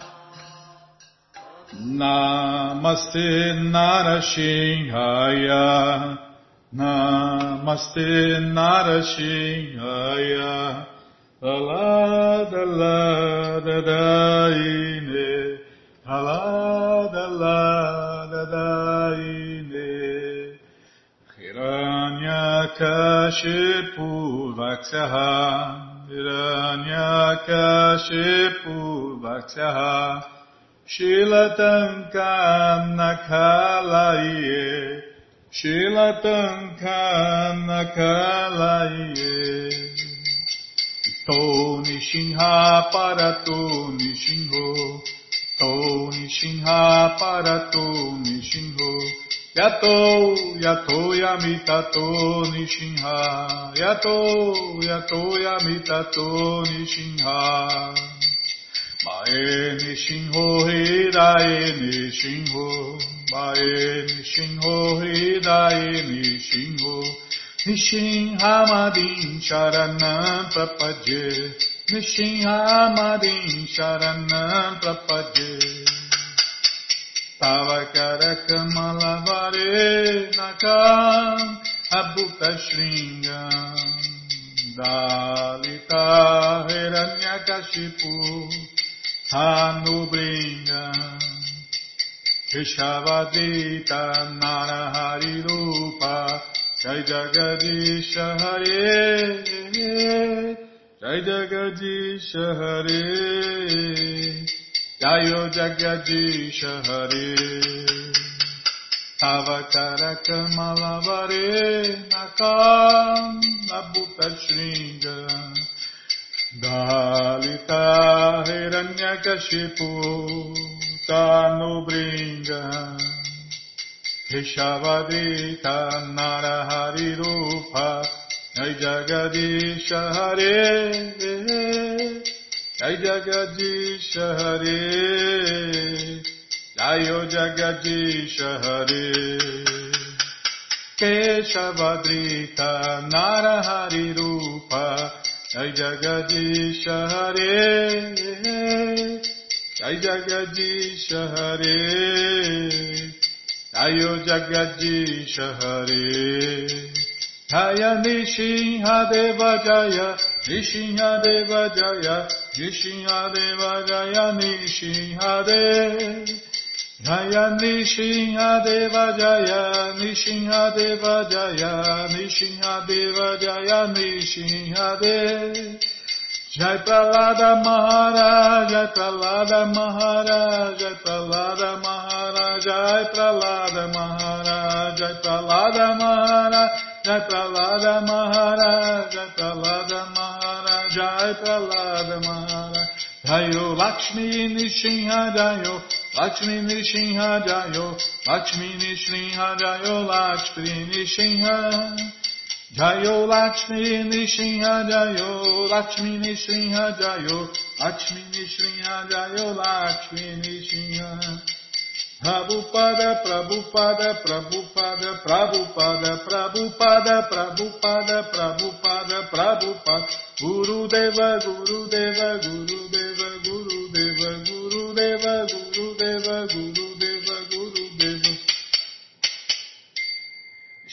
S1: Namaste Narashinhaya Namaste Narashinhaya Aladaladaine Aladaladaine Hiranyakashipu Vaksyaha Hiranyakashipu Vaksyaha Shilatankam nakalaye, Shilatankam nakalaye. To nishinha para to nishinho, To nishinha para to nishinho. Yato, yato yamita to nishinha, Yato, yato yamita to nishinha. Mae Nishinho Hidae Nishinho Mae Nishinho Hidae Nishinho Nishinhamadin Sharanam Prapadye. Nishinhamadin Sharanam Prapadye. Tavakara Kamalavare Nakam Abhuta Shringam. Dalita Hiranyakashipu Anubringa Keshavadita Narahari Rupa Jai Jagadisha Hare Jai Jagadisha Hare Jayo Jagadisha Hare Avakara Kamalavare Nakam Abhuta Shringa Dalita Hiranyakashipu Tanubringa Keshavadita Narahari Rupa Jai Jagadisha Hare Jai Jagadisha Hare Jayo Jagadisha Hare Keshavadrita Narahari Rupa Jai Jagadish Hare Jai Jagadish Hare Jayo Jagadish Hare Jaya Nishinhadeva Jaya Nishinhadeva Jaya Nishinhadeva Jaya Nishinhadeva Jaya Nishinhadeva Jaya Nishinhadeva Jaya Nishinhadeva Jaya Nishinhadeva Jai Pralada Maharaj, Jai Pralada Maharaj, Jai Pralada Maharaj, Jai Pralada Maharaj, Jai Pralada Maharaj, Jai Pralada Maharaj, Jai Pralada Maharaj, Jai Pralada Maharaj, Lakshmi Nishinha Jayo, Lakshmi Nishinha Jayo, Lakshmi Nishinha Jayo, Lakshmi Nishinha. Jayo Lakshmi Nishinha Jayo, Lakshmi Nishinha Jayo, Lakshmi Nishinha Jayo, Lakshmi Nishinha. Prabhupada, Prabhupada, Prabhupada, Prabhupada, Prabhupada, Prabhupada, Prabhupada, Prabhupada, Guru Deva, Guru Deva, Guru Deva,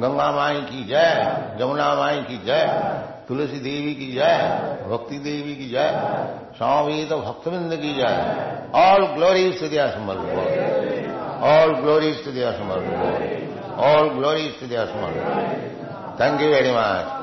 S2: Ganga माई की जय जमुना माई की जय, तुलसी देवी की जय, भक्ति देवी की जय स्वामी तो भक्तविंद की जय। All glory to the summer all glory to the summer all glory to the summer thank you very much